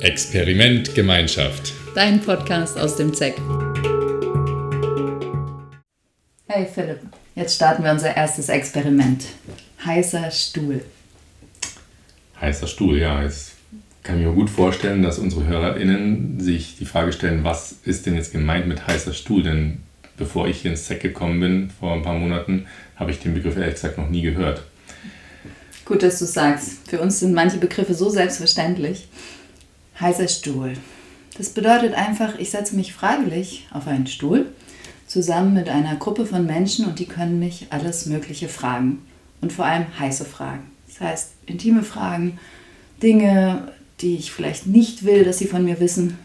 Experiment Gemeinschaft. Dein Podcast aus dem ZEC. Hey Philipp, jetzt starten wir unser erstes Experiment. Heißer Stuhl. Heißer Stuhl, ja. Jetzt kann ich mir gut vorstellen, dass unsere HörerInnen sich die Frage stellen, was ist denn jetzt gemeint mit heißer Stuhl? Denn bevor ich hier ins ZEC gekommen bin, vor ein paar Monaten, habe ich den Begriff ehrlich gesagt noch nie gehört. Gut, dass du sagst. Für uns sind manche Begriffe so selbstverständlich. Heißer Stuhl. Das bedeutet einfach, ich setze mich freiwillig auf einen Stuhl zusammen mit einer Gruppe von Menschen und die können mich alles Mögliche fragen. Und vor allem heiße Fragen. Das heißt, intime Fragen, Dinge, die ich vielleicht nicht will, dass sie von mir wissen.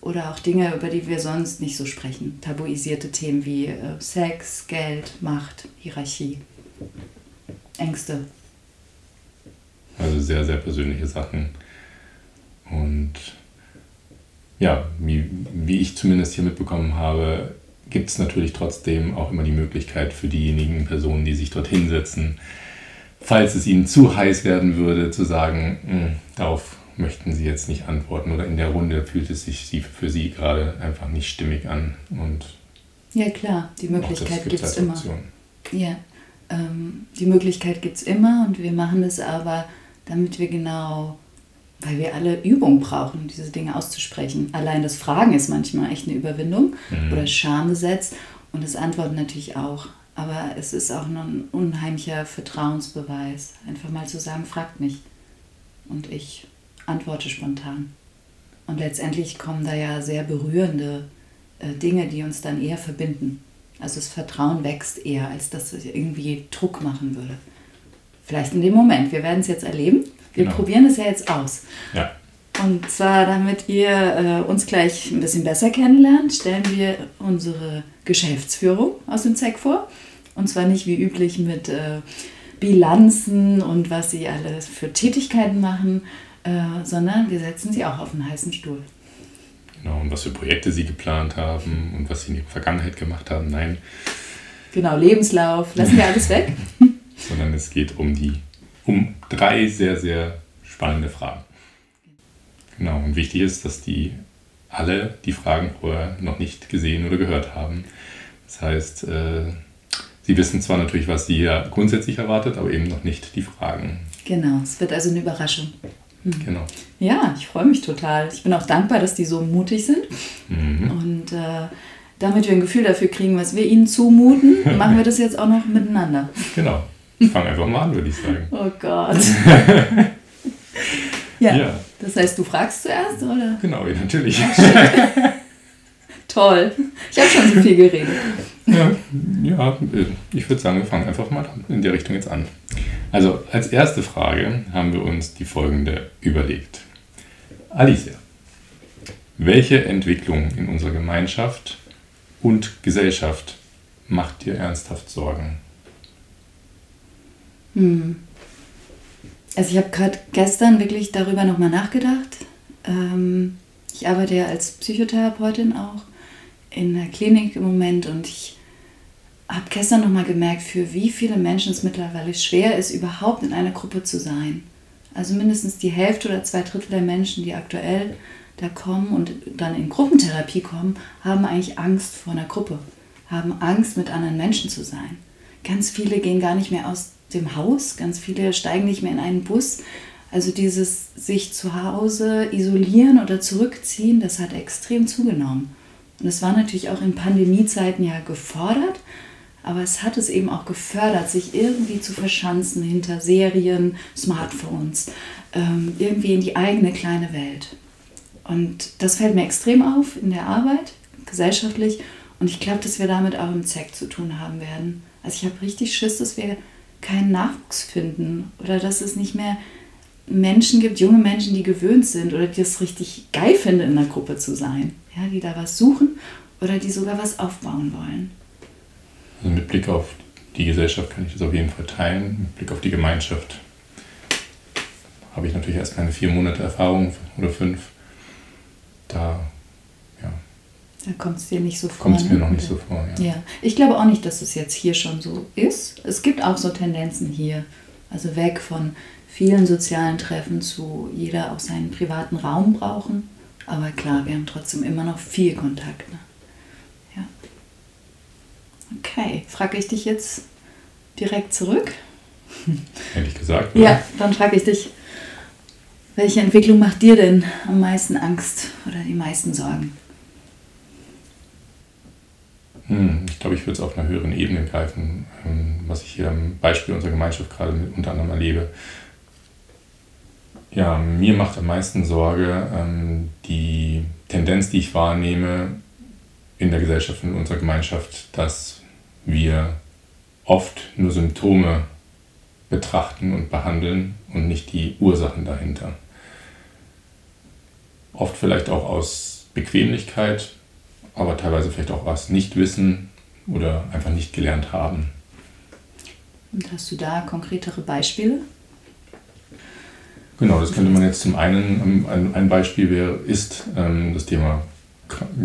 Oder auch Dinge, über die wir sonst nicht so sprechen. Tabuisierte Themen wie äh, Sex, Geld, Macht, Hierarchie, Ängste. Also sehr, sehr persönliche Sachen. Und ja, wie, wie ich zumindest hier mitbekommen habe, gibt es natürlich trotzdem auch immer die Möglichkeit für diejenigen Personen, die sich dort hinsetzen, falls es ihnen zu heiß werden würde, zu sagen, hm, darauf möchten sie jetzt nicht antworten oder in der Runde fühlt es sich für sie gerade einfach nicht stimmig an. Und ja klar, die Möglichkeit gibt es immer. Ja, ähm, die Möglichkeit gibt es immer und wir machen es aber, damit wir genau weil wir alle Übung brauchen, diese Dinge auszusprechen. Allein das Fragen ist manchmal echt eine Überwindung mhm. oder Schambesetzt und das Antworten natürlich auch. Aber es ist auch ein unheimlicher Vertrauensbeweis, einfach mal zu sagen, fragt mich. Und ich antworte spontan. Und letztendlich kommen da ja sehr berührende äh, Dinge, die uns dann eher verbinden. Also das Vertrauen wächst eher, als dass es irgendwie Druck machen würde. Vielleicht in dem Moment. Wir werden es jetzt erleben. Wir genau. probieren es ja jetzt aus. Ja. Und zwar, damit ihr äh, uns gleich ein bisschen besser kennenlernt, stellen wir unsere Geschäftsführung aus dem ZEC vor. Und zwar nicht wie üblich mit äh, Bilanzen und was sie alles für Tätigkeiten machen, äh, sondern wir setzen sie auch auf einen heißen Stuhl. Genau, und was für Projekte sie geplant haben und was sie in ihrer Vergangenheit gemacht haben. Nein. Genau, Lebenslauf, lassen wir alles weg. sondern es geht um die um drei sehr, sehr spannende Fragen. Genau, und wichtig ist, dass die alle die Fragen vorher noch nicht gesehen oder gehört haben. Das heißt, äh, sie wissen zwar natürlich, was sie ja grundsätzlich erwartet, aber eben noch nicht die Fragen. Genau, es wird also eine Überraschung. Hm. Genau. Ja, ich freue mich total. Ich bin auch dankbar, dass die so mutig sind. Mhm. Und äh, damit wir ein Gefühl dafür kriegen, was wir ihnen zumuten, machen wir das jetzt auch noch miteinander. Genau. Ich fange einfach mal an, würde ich sagen. Oh Gott. ja. ja. Das heißt, du fragst zuerst, oder? Genau, ja, natürlich. Toll. Ich habe schon so viel geredet. Ja, ja ich würde sagen, wir fangen einfach mal in der Richtung jetzt an. Also, als erste Frage haben wir uns die folgende überlegt. Alicia, welche Entwicklung in unserer Gemeinschaft und Gesellschaft macht dir ernsthaft Sorgen? Hm. Also ich habe gerade gestern wirklich darüber nochmal nachgedacht. Ähm, ich arbeite ja als Psychotherapeutin auch in der Klinik im Moment und ich habe gestern nochmal gemerkt, für wie viele Menschen es mittlerweile schwer ist, überhaupt in einer Gruppe zu sein. Also mindestens die Hälfte oder zwei Drittel der Menschen, die aktuell da kommen und dann in Gruppentherapie kommen, haben eigentlich Angst vor einer Gruppe, haben Angst, mit anderen Menschen zu sein. Ganz viele gehen gar nicht mehr aus dem Haus. Ganz viele steigen nicht mehr in einen Bus. Also dieses sich zu Hause isolieren oder zurückziehen, das hat extrem zugenommen. Und es war natürlich auch in Pandemiezeiten ja gefordert, aber es hat es eben auch gefördert, sich irgendwie zu verschanzen hinter Serien, Smartphones, ähm, irgendwie in die eigene kleine Welt. Und das fällt mir extrem auf in der Arbeit, gesellschaftlich. Und ich glaube, dass wir damit auch im ZEC zu tun haben werden. Also ich habe richtig Schiss, dass wir keinen Nachwuchs finden oder dass es nicht mehr Menschen gibt, junge Menschen, die gewöhnt sind oder die es richtig geil finden, in einer Gruppe zu sein, ja, die da was suchen oder die sogar was aufbauen wollen. Also mit Blick auf die Gesellschaft kann ich das auf jeden Fall teilen. Mit Blick auf die Gemeinschaft habe ich natürlich erst meine vier Monate Erfahrung oder fünf. Da da kommt es dir nicht so vor. Kommt es mir noch nicht so vor, ja. ja. Ich glaube auch nicht, dass es jetzt hier schon so ist. Es gibt auch so Tendenzen hier, Also weg von vielen sozialen Treffen zu jeder auch seinen privaten Raum brauchen. Aber klar, wir haben trotzdem immer noch viel Kontakt. Ne? Ja. Okay, frage ich dich jetzt direkt zurück. Hätte ich gesagt. Oder? Ja, dann frage ich dich, welche Entwicklung macht dir denn am meisten Angst oder die meisten Sorgen? Hm, ich glaube, ich würde es auf einer höheren Ebene greifen, ähm, was ich hier am Beispiel unserer Gemeinschaft gerade unter anderem erlebe. Ja, mir macht am meisten Sorge ähm, die Tendenz, die ich wahrnehme in der Gesellschaft, in unserer Gemeinschaft, dass wir oft nur Symptome betrachten und behandeln und nicht die Ursachen dahinter. Oft vielleicht auch aus Bequemlichkeit, aber teilweise vielleicht auch aus Nichtwissen oder einfach nicht gelernt haben. Und hast du da konkretere Beispiele? Genau, das könnte man jetzt zum einen, ähm, ein Beispiel wäre, ist ähm, das Thema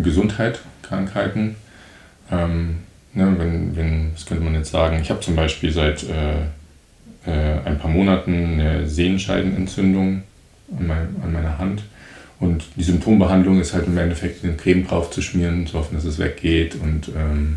Gesundheit, Krankheiten. Ähm, ne, wenn, wenn, das könnte man jetzt sagen, ich habe zum Beispiel seit äh, äh, ein paar Monaten eine Sehenscheidenentzündung an, mein, an meiner Hand. Und die Symptombehandlung ist halt im Endeffekt eine Creme drauf zu schmieren, zu hoffen, dass es weggeht. Und ähm,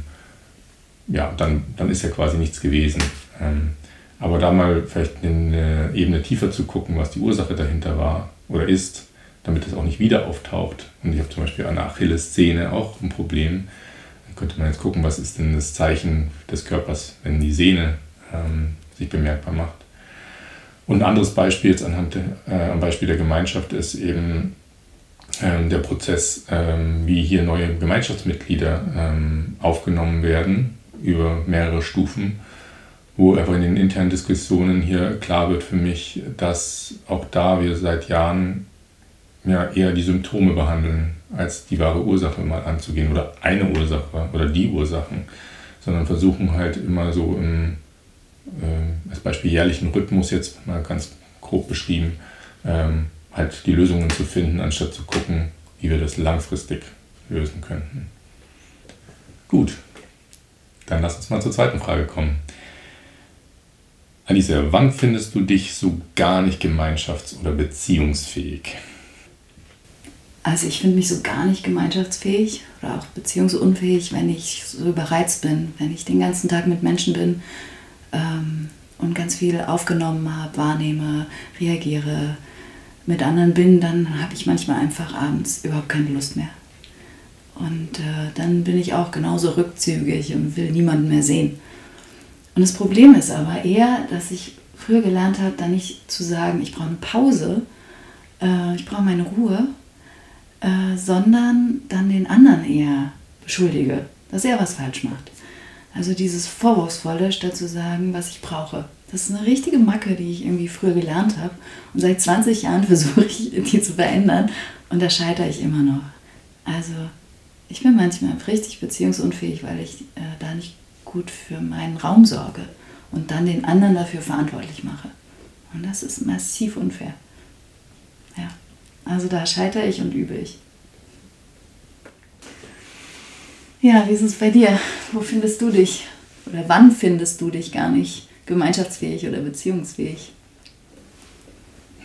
ja, dann, dann ist ja quasi nichts gewesen. Ähm, aber da mal vielleicht eine Ebene tiefer zu gucken, was die Ursache dahinter war oder ist, damit es auch nicht wieder auftaucht. Und ich habe zum Beispiel an der Achillessehne auch ein Problem. Dann könnte man jetzt gucken, was ist denn das Zeichen des Körpers, wenn die Sehne ähm, sich bemerkbar macht. Und ein anderes Beispiel jetzt anhand äh, am Beispiel der Gemeinschaft ist eben ähm, der Prozess, ähm, wie hier neue Gemeinschaftsmitglieder ähm, aufgenommen werden über mehrere Stufen, wo einfach in den internen Diskussionen hier klar wird für mich, dass auch da wir seit Jahren ja, eher die Symptome behandeln, als die wahre Ursache mal anzugehen oder eine Ursache oder die Ursachen, sondern versuchen halt immer so im äh, als Beispiel jährlichen Rhythmus jetzt mal ganz grob beschrieben, ähm, halt die Lösungen zu finden, anstatt zu gucken, wie wir das langfristig lösen könnten. Gut, dann lass uns mal zur zweiten Frage kommen. Alice, wann findest du dich so gar nicht gemeinschafts- oder beziehungsfähig? Also ich finde mich so gar nicht gemeinschaftsfähig oder auch beziehungsunfähig, wenn ich so überreizt bin, wenn ich den ganzen Tag mit Menschen bin, ähm, und ganz viel aufgenommen habe, wahrnehme, reagiere, mit anderen bin, dann habe ich manchmal einfach abends überhaupt keine Lust mehr. Und äh, dann bin ich auch genauso rückzügig und will niemanden mehr sehen. Und das Problem ist aber eher, dass ich früher gelernt habe, dann nicht zu sagen, ich brauche eine Pause, äh, ich brauche meine Ruhe, äh, sondern dann den anderen eher beschuldige, dass er was falsch macht. Also dieses Vorwurfsvolle, statt zu sagen, was ich brauche. Das ist eine richtige Macke, die ich irgendwie früher gelernt habe. Und seit 20 Jahren versuche ich, die zu verändern. Und da scheitere ich immer noch. Also ich bin manchmal richtig beziehungsunfähig, weil ich äh, da nicht gut für meinen Raum sorge und dann den anderen dafür verantwortlich mache. Und das ist massiv unfair. Ja, also da scheitere ich und übe ich. Ja, wie ist es bei dir? Wo findest du dich? Oder wann findest du dich gar nicht gemeinschaftsfähig oder beziehungsfähig?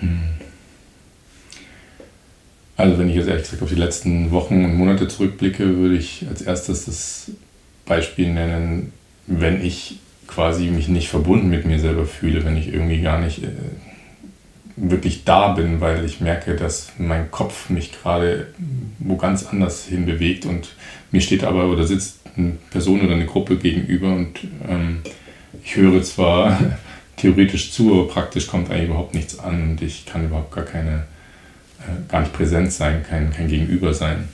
Hm. Also wenn ich jetzt ehrlich gesagt auf die letzten Wochen und Monate zurückblicke, würde ich als erstes das Beispiel nennen, wenn ich quasi mich nicht verbunden mit mir selber fühle, wenn ich irgendwie gar nicht äh, wirklich da bin, weil ich merke, dass mein Kopf mich gerade wo ganz anders hin bewegt und mir steht aber oder sitzt eine Person oder eine Gruppe gegenüber und ähm, ich höre zwar theoretisch zu, aber praktisch kommt eigentlich überhaupt nichts an und ich kann überhaupt gar keine, äh, gar nicht präsent sein, kein, kein Gegenüber sein.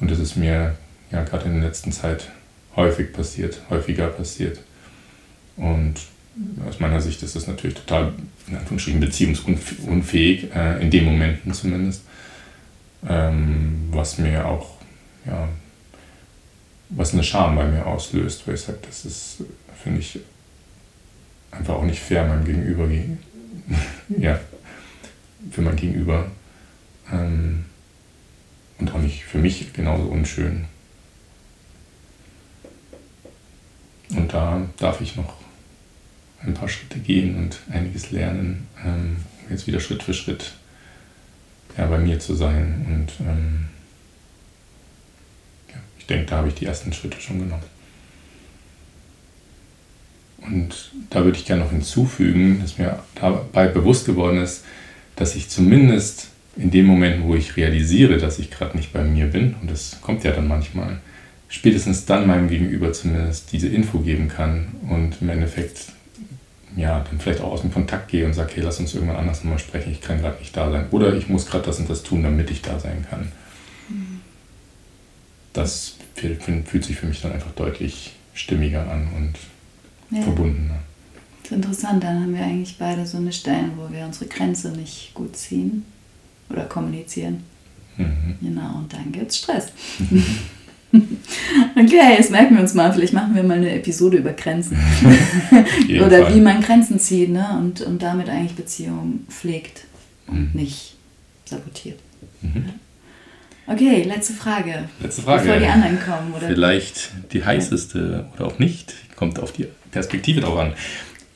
Und das ist mir ja gerade in der letzten Zeit häufig passiert, häufiger passiert. Und aus meiner Sicht ist das natürlich total, in Anführungsstrichen, beziehungsunfähig, äh, in den Momenten zumindest. Ähm, was mir auch, ja, was eine Scham bei mir auslöst, weil ich sage, das ist, finde ich, einfach auch nicht fair meinem Gegenüber, ja, für mein Gegenüber. Ähm, und auch nicht für mich genauso unschön. Und da darf ich noch ein paar Schritte gehen und einiges lernen, ähm, jetzt wieder Schritt für Schritt ja, bei mir zu sein. Und ähm, ja, ich denke, da habe ich die ersten Schritte schon genommen. Und da würde ich gerne noch hinzufügen, dass mir dabei bewusst geworden ist, dass ich zumindest in dem Moment, wo ich realisiere, dass ich gerade nicht bei mir bin, und das kommt ja dann manchmal, spätestens dann meinem Gegenüber zumindest diese Info geben kann und im Endeffekt ja, dann vielleicht auch aus dem Kontakt gehe und sage, hey, lass uns irgendwann anders nochmal sprechen, ich kann gerade nicht da sein. Oder ich muss gerade das und das tun, damit ich da sein kann. Mhm. Das fühlt sich für mich dann einfach deutlich stimmiger an und ja. verbundener. Das ist interessant, dann haben wir eigentlich beide so eine Stelle, wo wir unsere Grenze nicht gut ziehen oder kommunizieren. Mhm. Genau, und dann gibt es Stress. okay, jetzt merken wir uns mal, vielleicht machen wir mal eine Episode über Grenzen. Oder Fall. wie man Grenzen zieht ne? und, und damit eigentlich Beziehungen pflegt und mhm. nicht sabotiert. Mhm. Okay, letzte Frage. Letzte Frage. Bevor die anderen kommen. Oder? Vielleicht die heißeste oder auch nicht. Kommt auf die Perspektive drauf an.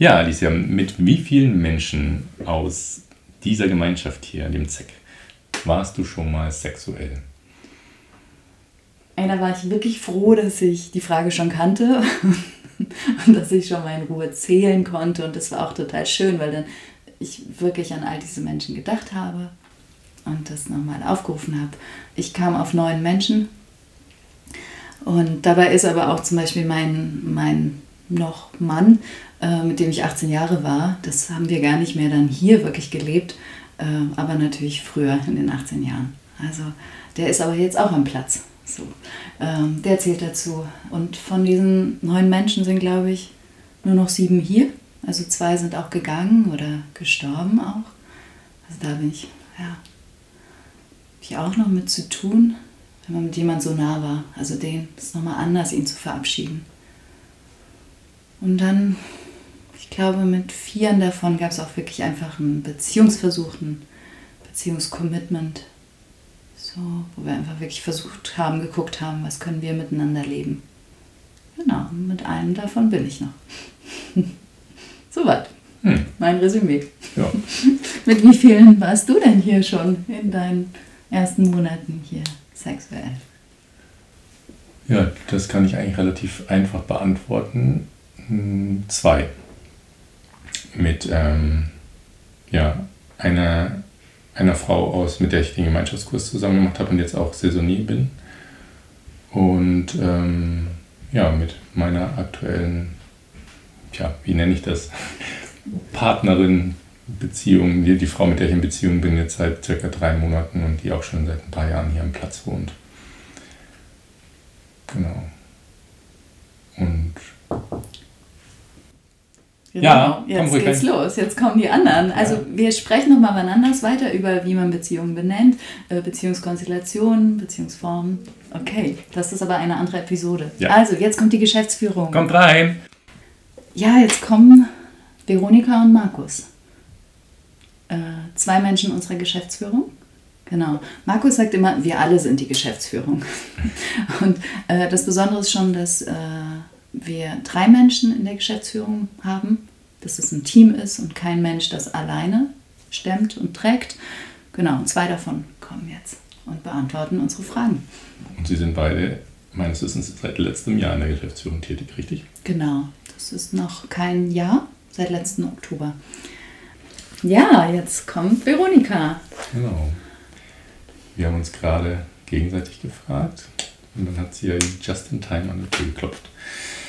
Ja, Alicia, mit wie vielen Menschen aus dieser Gemeinschaft hier, dem ZEC, warst du schon mal sexuell? Da war ich wirklich froh, dass ich die Frage schon kannte und dass ich schon mal in Ruhe zählen konnte. Und das war auch total schön, weil dann ich wirklich an all diese Menschen gedacht habe und das nochmal aufgerufen habe. Ich kam auf neun Menschen und dabei ist aber auch zum Beispiel mein, mein noch Mann, äh, mit dem ich 18 Jahre war, das haben wir gar nicht mehr dann hier wirklich gelebt, äh, aber natürlich früher in den 18 Jahren. Also der ist aber jetzt auch am Platz. So, ähm, der zählt dazu. Und von diesen neun Menschen sind, glaube ich, nur noch sieben hier. Also zwei sind auch gegangen oder gestorben auch. Also da bin ich, ja, ich auch noch mit zu tun, wenn man mit jemand so nah war. Also den ist nochmal anders, ihn zu verabschieden. Und dann, ich glaube, mit vieren davon gab es auch wirklich einfach einen Beziehungsversuch, ein Beziehungscommitment so, wo wir einfach wirklich versucht haben, geguckt haben, was können wir miteinander leben. Genau, mit einem davon bin ich noch. Soweit. Hm. Mein Resümee. Ja. mit wie vielen warst du denn hier schon in deinen ersten Monaten hier sexuell? Ja, das kann ich eigentlich relativ einfach beantworten. Hm, zwei. Mit ähm, ja, einer einer Frau aus, mit der ich den Gemeinschaftskurs zusammen gemacht habe und jetzt auch Saisonier bin. Und ähm, ja, mit meiner aktuellen, ja, wie nenne ich das, Partnerin, Beziehung, die, die Frau, mit der ich in Beziehung bin, jetzt seit circa drei Monaten und die auch schon seit ein paar Jahren hier am Platz wohnt. Genau. Und Genau. Ja, jetzt geht's los. Jetzt kommen die anderen. Also ja. wir sprechen nochmal wann anders weiter über, wie man Beziehungen benennt, äh, Beziehungskonstellationen, Beziehungsformen. Okay, das ist aber eine andere Episode. Ja. Also, jetzt kommt die Geschäftsführung. Kommt rein. Ja, jetzt kommen Veronika und Markus. Äh, zwei Menschen unserer Geschäftsführung. Genau. Markus sagt immer, wir alle sind die Geschäftsführung. Und äh, das Besondere ist schon, dass äh, wir drei Menschen in der Geschäftsführung haben, dass es ein Team ist und kein Mensch das alleine stemmt und trägt. Genau, und zwei davon kommen jetzt und beantworten unsere Fragen. Und Sie sind beide meines Wissens seit letztem Jahr in der Geschäftsführung tätig, richtig? Genau, das ist noch kein Jahr, seit letzten Oktober. Ja, jetzt kommt Veronika. Genau. Wir haben uns gerade gegenseitig gefragt und dann hat sie ja just in time an die Tür geklopft.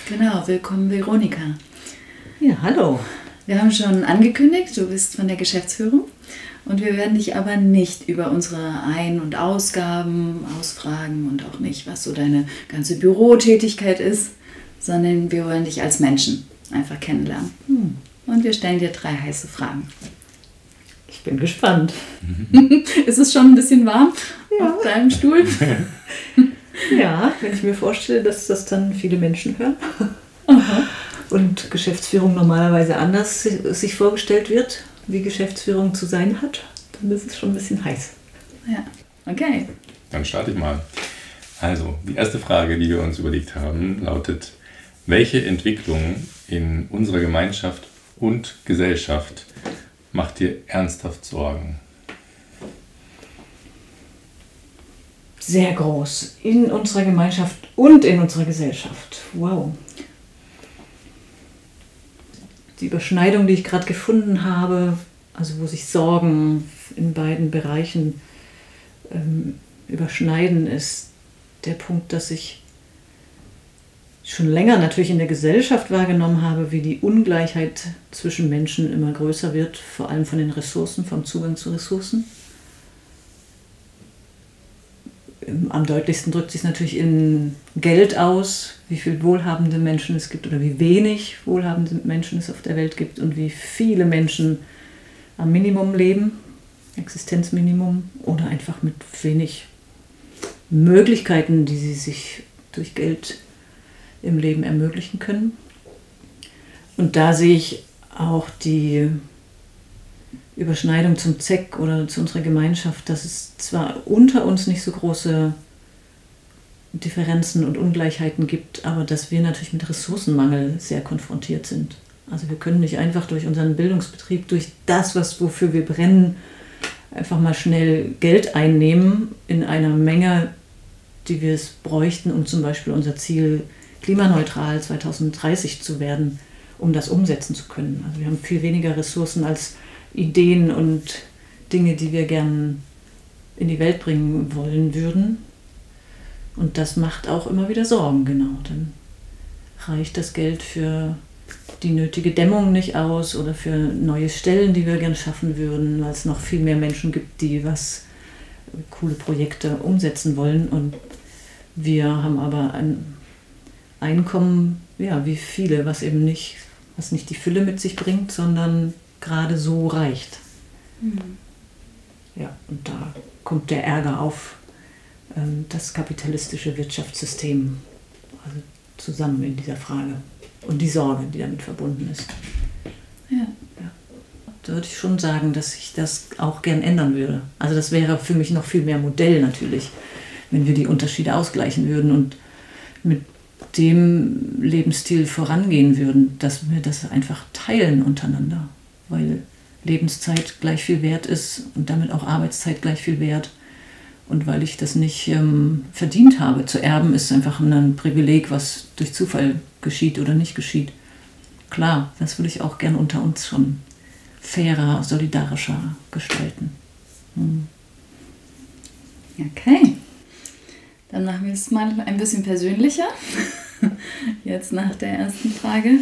Genau, willkommen Veronika. Ja, hallo. Wir haben schon angekündigt, du bist von der Geschäftsführung und wir werden dich aber nicht über unsere Ein- und Ausgaben ausfragen und auch nicht, was so deine ganze Bürotätigkeit ist, sondern wir wollen dich als Menschen einfach kennenlernen. Hm. Und wir stellen dir drei heiße Fragen. Ich bin gespannt. ist es schon ein bisschen warm ja. auf deinem Stuhl? Ja, wenn ich mir vorstelle, dass das dann viele Menschen hören. Aha. Und Geschäftsführung normalerweise anders sich vorgestellt wird, wie Geschäftsführung zu sein hat, dann ist es schon ein bisschen heiß. Ja, okay. Dann starte ich mal. Also, die erste Frage, die wir uns überlegt haben, lautet, welche Entwicklung in unserer Gemeinschaft und Gesellschaft macht dir ernsthaft Sorgen? Sehr groß. In unserer Gemeinschaft und in unserer Gesellschaft. Wow. Die Überschneidung, die ich gerade gefunden habe, also wo sich Sorgen in beiden Bereichen ähm, überschneiden, ist der Punkt, dass ich schon länger natürlich in der Gesellschaft wahrgenommen habe, wie die Ungleichheit zwischen Menschen immer größer wird, vor allem von den Ressourcen, vom Zugang zu Ressourcen. Am deutlichsten drückt sich natürlich in Geld aus, wie viele wohlhabende Menschen es gibt oder wie wenig wohlhabende Menschen es auf der Welt gibt und wie viele Menschen am Minimum leben, Existenzminimum oder einfach mit wenig Möglichkeiten, die sie sich durch Geld im Leben ermöglichen können. Und da sehe ich auch die Überschneidung zum ZEC oder zu unserer Gemeinschaft, dass es zwar unter uns nicht so große Differenzen und Ungleichheiten gibt, aber dass wir natürlich mit Ressourcenmangel sehr konfrontiert sind. Also wir können nicht einfach durch unseren Bildungsbetrieb, durch das, was wofür wir brennen, einfach mal schnell Geld einnehmen in einer Menge, die wir es bräuchten, um zum Beispiel unser Ziel klimaneutral 2030 zu werden, um das umsetzen zu können. Also wir haben viel weniger Ressourcen als Ideen und Dinge, die wir gern in die Welt bringen wollen würden. Und das macht auch immer wieder Sorgen, genau. Dann reicht das Geld für die nötige Dämmung nicht aus oder für neue Stellen, die wir gern schaffen würden, weil es noch viel mehr Menschen gibt, die was coole Projekte umsetzen wollen. Und wir haben aber ein Einkommen, ja, wie viele, was eben nicht, was nicht die Fülle mit sich bringt, sondern gerade so reicht. Mhm. Ja, und da kommt der Ärger auf ähm, das kapitalistische Wirtschaftssystem also zusammen in dieser Frage und die Sorge, die damit verbunden ist. Ja. ja. Da würde ich schon sagen, dass ich das auch gern ändern würde. Also das wäre für mich noch viel mehr Modell natürlich, wenn wir die Unterschiede ausgleichen würden und mit dem Lebensstil vorangehen würden, dass wir das einfach teilen untereinander, weil Lebenszeit gleich viel wert ist und damit auch Arbeitszeit gleich viel wert. Und weil ich das nicht ähm, verdient habe, zu erben ist einfach ein Privileg, was durch Zufall geschieht oder nicht geschieht. Klar, das würde ich auch gern unter uns schon fairer, solidarischer gestalten. Hm. Okay. Dann machen wir es mal ein bisschen persönlicher. Jetzt nach der ersten Frage.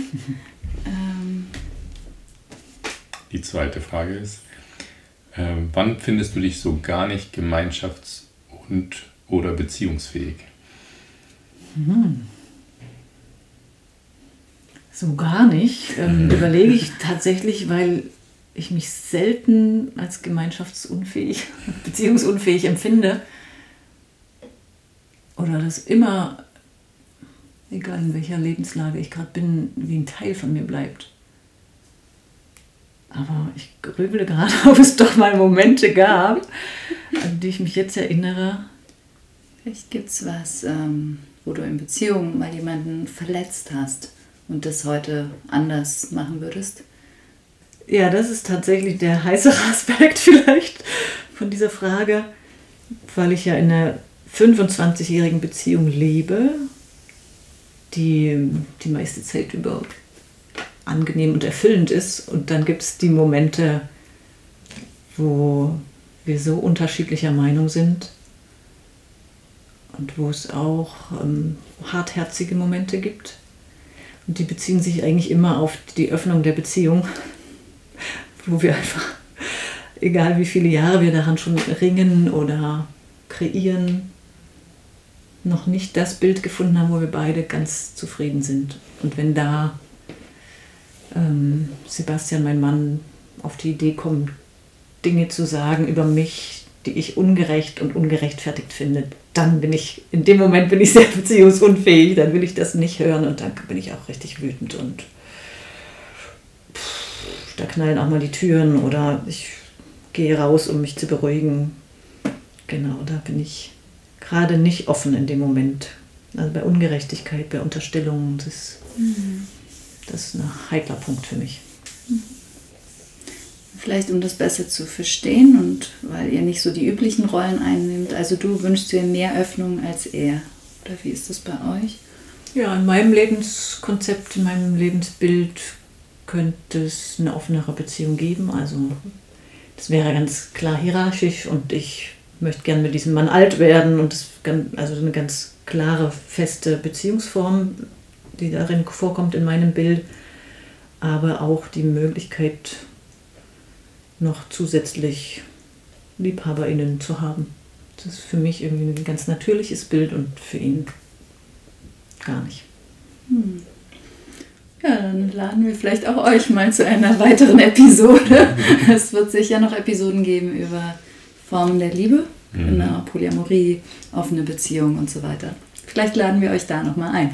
Die zweite Frage ist, äh, wann findest du dich so gar nicht gemeinschafts- und oder beziehungsfähig? Hm. So gar nicht. Ähm, überlege ich tatsächlich, weil ich mich selten als gemeinschaftsunfähig, beziehungsunfähig empfinde oder das immer, egal in welcher Lebenslage ich gerade bin, wie ein Teil von mir bleibt. Aber ich grübele gerade, ob es doch mal Momente gab, an die ich mich jetzt erinnere. Vielleicht gibt es was, ähm, wo du in Beziehung mal jemanden verletzt hast und das heute anders machen würdest. Ja, das ist tatsächlich der heißere Aspekt vielleicht von dieser Frage, weil ich ja in einer 25-jährigen Beziehung lebe, die die meiste Zeit über angenehm und erfüllend ist. Und dann gibt es die Momente, wo wir so unterschiedlicher Meinung sind und wo es auch ähm, hartherzige Momente gibt. Und die beziehen sich eigentlich immer auf die Öffnung der Beziehung, wo wir einfach, egal wie viele Jahre wir daran schon ringen oder kreieren, noch nicht das Bild gefunden haben, wo wir beide ganz zufrieden sind. Und wenn da ähm, Sebastian, mein Mann, auf die Idee kommt, Dinge zu sagen über mich, die ich ungerecht und ungerechtfertigt finde, dann bin ich, in dem Moment bin ich sehr beziehungsunfähig, dann will ich das nicht hören und dann bin ich auch richtig wütend und pff, da knallen auch mal die Türen oder ich gehe raus, um mich zu beruhigen. Genau, da bin ich gerade nicht offen in dem Moment. Also bei Ungerechtigkeit, bei Unterstellungen, das, mhm. Das ist ein heikler Punkt für mich. Vielleicht um das besser zu verstehen und weil ihr nicht so die üblichen Rollen einnimmt. Also du wünschst dir mehr Öffnung als er. Oder wie ist das bei euch? Ja, in meinem Lebenskonzept, in meinem Lebensbild könnte es eine offenere Beziehung geben. Also das wäre ganz klar hierarchisch und ich möchte gern mit diesem Mann alt werden und das, also eine ganz klare, feste Beziehungsform, die darin vorkommt in meinem Bild, aber auch die Möglichkeit, noch zusätzlich LiebhaberInnen zu haben. Das ist für mich irgendwie ein ganz natürliches Bild und für ihn gar nicht. Hm. Ja, dann laden wir vielleicht auch euch mal zu einer weiteren Episode. es wird sicher noch Episoden geben über Formen der Liebe, mhm. genau, Polyamorie, offene Beziehungen und so weiter. Vielleicht laden wir euch da nochmal ein.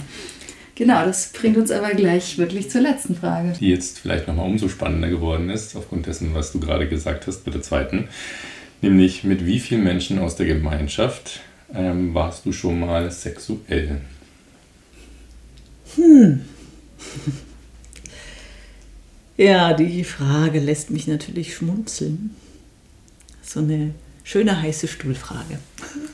Genau, das bringt uns aber gleich wirklich zur letzten Frage. Die jetzt vielleicht nochmal umso spannender geworden ist, aufgrund dessen, was du gerade gesagt hast, bei der zweiten. Nämlich, mit wie vielen Menschen aus der Gemeinschaft ähm, warst du schon mal sexuell? Hm. Ja, die Frage lässt mich natürlich schmunzeln. So eine schöne heiße Stuhlfrage.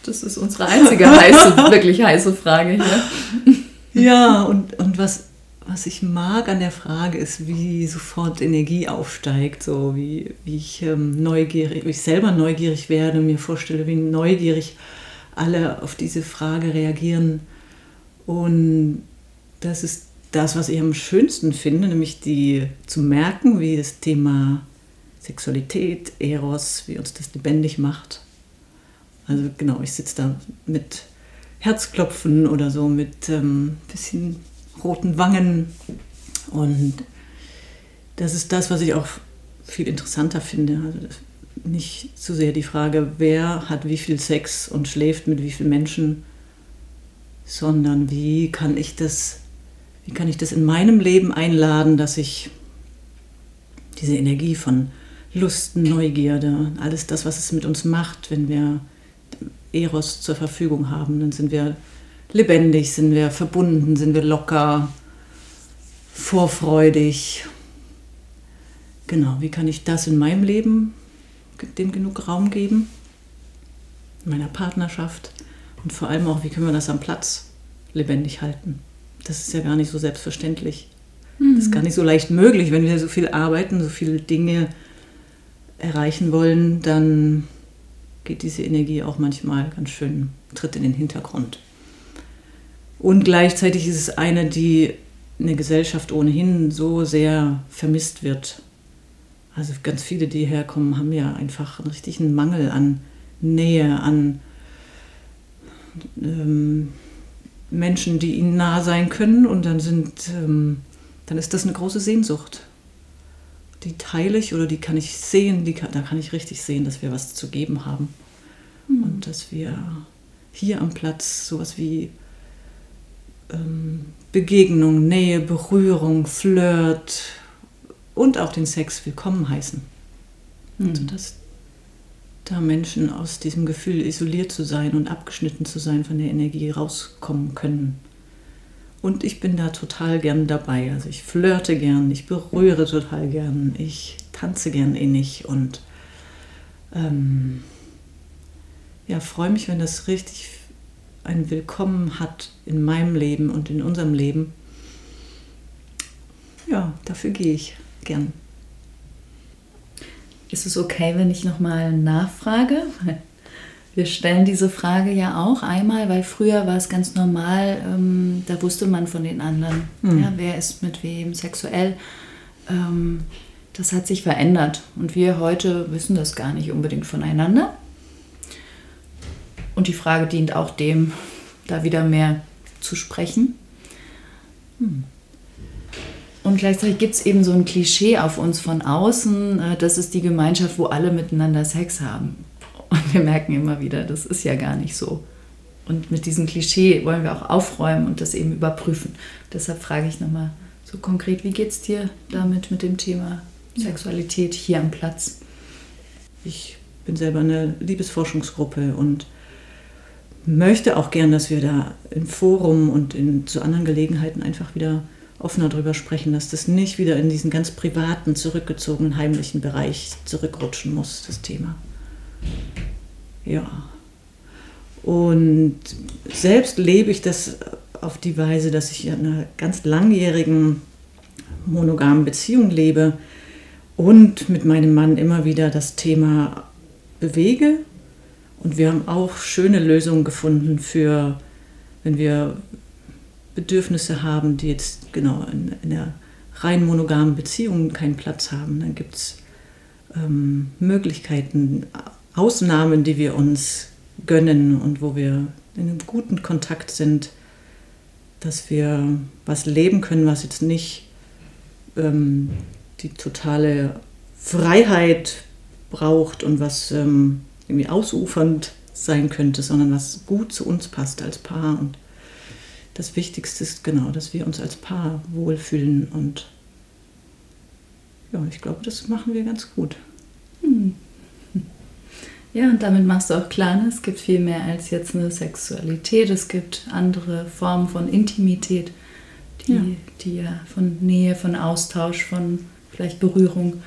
Das ist unsere einzige heiße, wirklich heiße Frage hier. Ja, und, und was, was ich mag an der Frage ist, wie sofort Energie aufsteigt, so wie, wie ich ähm, neugierig, wie ich selber neugierig werde, mir vorstelle, wie neugierig alle auf diese Frage reagieren. Und das ist das, was ich am schönsten finde, nämlich die zu merken, wie das Thema Sexualität, Eros, wie uns das lebendig macht. Also genau, ich sitze da mit Herzklopfen oder so mit ähm, bisschen roten Wangen. Und das ist das, was ich auch viel interessanter finde. Also nicht so sehr die Frage, wer hat wie viel Sex und schläft mit wie vielen Menschen, sondern wie kann ich das, wie kann ich das in meinem Leben einladen, dass ich diese Energie von Lust, Neugierde, alles das, was es mit uns macht, wenn wir Eros zur Verfügung haben. Dann sind wir lebendig, sind wir verbunden, sind wir locker, vorfreudig. Genau, wie kann ich das in meinem Leben dem genug Raum geben? In meiner Partnerschaft und vor allem auch, wie können wir das am Platz lebendig halten? Das ist ja gar nicht so selbstverständlich. Mhm. Das ist gar nicht so leicht möglich, wenn wir so viel arbeiten, so viele Dinge erreichen wollen, dann geht diese Energie auch manchmal ganz schön, tritt in den Hintergrund. Und gleichzeitig ist es eine, die in der Gesellschaft ohnehin so sehr vermisst wird. Also ganz viele, die herkommen, haben ja einfach einen richtigen Mangel an Nähe, an ähm, Menschen, die ihnen nah sein können. Und dann sind, ähm, dann ist das eine große Sehnsucht. Die teile ich oder die kann ich sehen, die kann, da kann ich richtig sehen, dass wir was zu geben haben. Mhm. Und dass wir hier am Platz sowas wie ähm, Begegnung, Nähe, Berührung, Flirt und auch den Sex willkommen heißen. Mhm. Also dass da Menschen aus diesem Gefühl isoliert zu sein und abgeschnitten zu sein von der Energie rauskommen können. Und ich bin da total gern dabei. Also ich flirte gern, ich berühre total gern, ich tanze gern innig und ähm, ja, freue mich, wenn das richtig ein Willkommen hat in meinem Leben und in unserem Leben. Ja, dafür gehe ich gern. Ist es okay, wenn ich nochmal nachfrage? Wir stellen diese Frage ja auch einmal, weil früher war es ganz normal, ähm, da wusste man von den anderen, hm. ja, wer ist mit wem sexuell. Ähm, das hat sich verändert und wir heute wissen das gar nicht unbedingt voneinander. Und die Frage dient auch dem, da wieder mehr zu sprechen. Hm. Und gleichzeitig gibt es eben so ein Klischee auf uns von außen, äh, das ist die Gemeinschaft, wo alle miteinander Sex haben. Und wir merken immer wieder, das ist ja gar nicht so. Und mit diesem Klischee wollen wir auch aufräumen und das eben überprüfen. Deshalb frage ich nochmal so konkret, wie geht es dir damit mit dem Thema Sexualität hier am Platz? Ich bin selber eine Liebesforschungsgruppe und möchte auch gern, dass wir da im Forum und in, zu anderen Gelegenheiten einfach wieder offener drüber sprechen, dass das nicht wieder in diesen ganz privaten, zurückgezogenen, heimlichen Bereich zurückrutschen muss, das Thema. Ja. Und selbst lebe ich das auf die Weise, dass ich in einer ganz langjährigen monogamen Beziehung lebe und mit meinem Mann immer wieder das Thema bewege. Und wir haben auch schöne Lösungen gefunden für, wenn wir Bedürfnisse haben, die jetzt genau in, in einer rein monogamen Beziehung keinen Platz haben. Dann gibt es ähm, Möglichkeiten, Ausnahmen, die wir uns gönnen und wo wir in einem guten Kontakt sind, dass wir was leben können, was jetzt nicht ähm, die totale Freiheit braucht und was ähm, irgendwie ausufernd sein könnte, sondern was gut zu uns passt als Paar. Und das Wichtigste ist genau, dass wir uns als Paar wohlfühlen und ja, ich glaube, das machen wir ganz gut. Hm. Ja, und damit machst du auch klar, ne? es gibt viel mehr als jetzt eine Sexualität. Es gibt andere Formen von Intimität, die ja, die ja von Nähe, von Austausch, von vielleicht Berührung.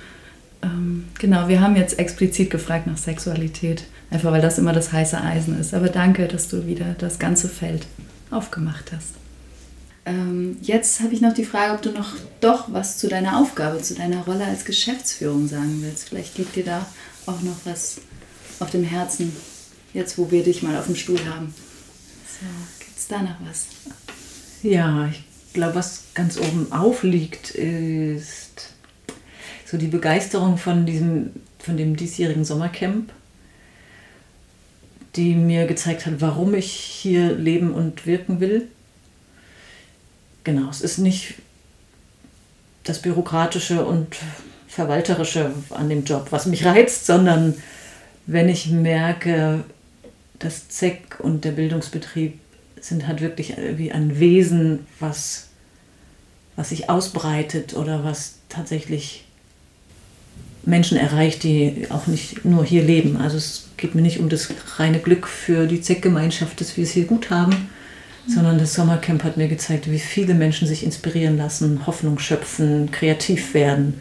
Ähm, genau, wir haben jetzt explizit gefragt nach Sexualität, einfach weil das immer das heiße Eisen ist. Aber danke, dass du wieder das ganze Feld aufgemacht hast. Ähm, jetzt habe ich noch die Frage, ob du noch doch was zu deiner Aufgabe, zu deiner Rolle als Geschäftsführung sagen willst. Vielleicht liegt dir da auch noch was auf dem Herzen, jetzt wo wir dich mal auf dem Stuhl haben. So, Gibt es da noch was? Ja, ich glaube, was ganz oben aufliegt, ist so die Begeisterung von diesem, von dem diesjährigen Sommercamp, die mir gezeigt hat, warum ich hier leben und wirken will. Genau, es ist nicht das Bürokratische und Verwalterische an dem Job, was mich reizt, sondern wenn ich merke, das ZEC und der Bildungsbetrieb sind halt wirklich wie ein Wesen, was, was sich ausbreitet oder was tatsächlich Menschen erreicht, die auch nicht nur hier leben. Also es geht mir nicht um das reine Glück für die ZEC-Gemeinschaft, dass wir es hier gut haben, sondern das Sommercamp hat mir gezeigt, wie viele Menschen sich inspirieren lassen, Hoffnung schöpfen, kreativ werden.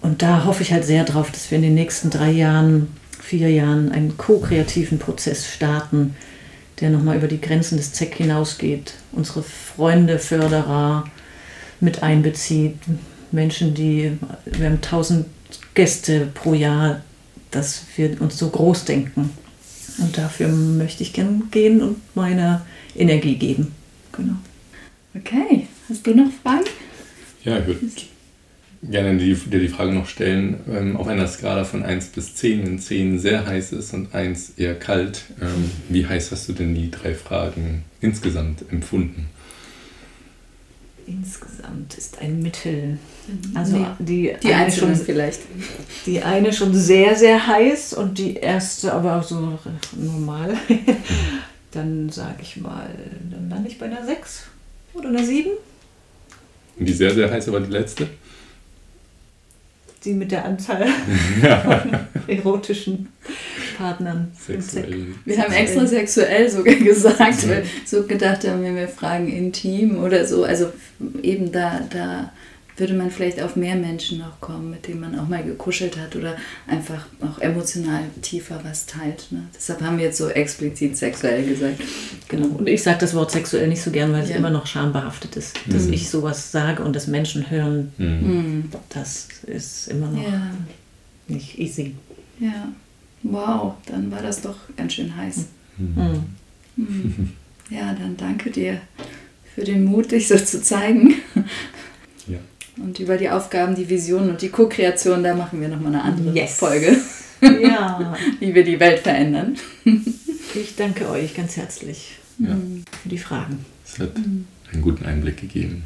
Und da hoffe ich halt sehr drauf, dass wir in den nächsten drei Jahren vier Jahren einen ko-kreativen Prozess starten, der nochmal über die Grenzen des ZEC hinausgeht, unsere Freunde, Förderer mit einbezieht, Menschen, die, wir haben 1000 Gäste pro Jahr, dass wir uns so groß denken. Und dafür möchte ich gerne gehen und meine Energie geben. Genau. Okay, hast du noch Fragen? Ja, ich würde gerne dir die Frage noch stellen, ähm, auf einer Skala von 1 bis 10, wenn 10 sehr heiß ist und 1 eher kalt, ähm, wie heiß hast du denn die drei Fragen insgesamt empfunden? Insgesamt ist ein Mittel. Also nee, die, die eine schon vielleicht. Die eine schon sehr, sehr heiß und die erste aber so normal. dann sage ich mal, dann lande ich bei einer 6 oder einer 7. Und die sehr, sehr heiße war die letzte? Die mit der Anzahl von erotischen Partnern. Sexuell. Wir haben extra sexuell sogar gesagt, weil so gedacht haben, wenn wir fragen intim oder so, also eben da, da würde man vielleicht auf mehr Menschen noch kommen, mit denen man auch mal gekuschelt hat oder einfach auch emotional tiefer was teilt. Ne? Deshalb haben wir jetzt so explizit sexuell gesagt. Genau. Und ich sage das Wort sexuell nicht so gern, weil ja. es immer noch schambehaftet ist, dass mhm. ich sowas sage und das Menschen hören. Mhm. mhm. Das ist immer noch ja. nicht easy. Ja. Wow, dann war das doch ganz schön heiß. Mhm. mhm. Ja, dann danke dir für den Mut, dich so zu zeigen. Und über die Aufgaben, die Visionen und die Co-Kreation, da machen wir nochmal eine andere yes. Folge. Ja. Wie wir die Welt verändern. Ich danke euch ganz herzlich ja. für die Fragen. Es hat einen guten Einblick gegeben.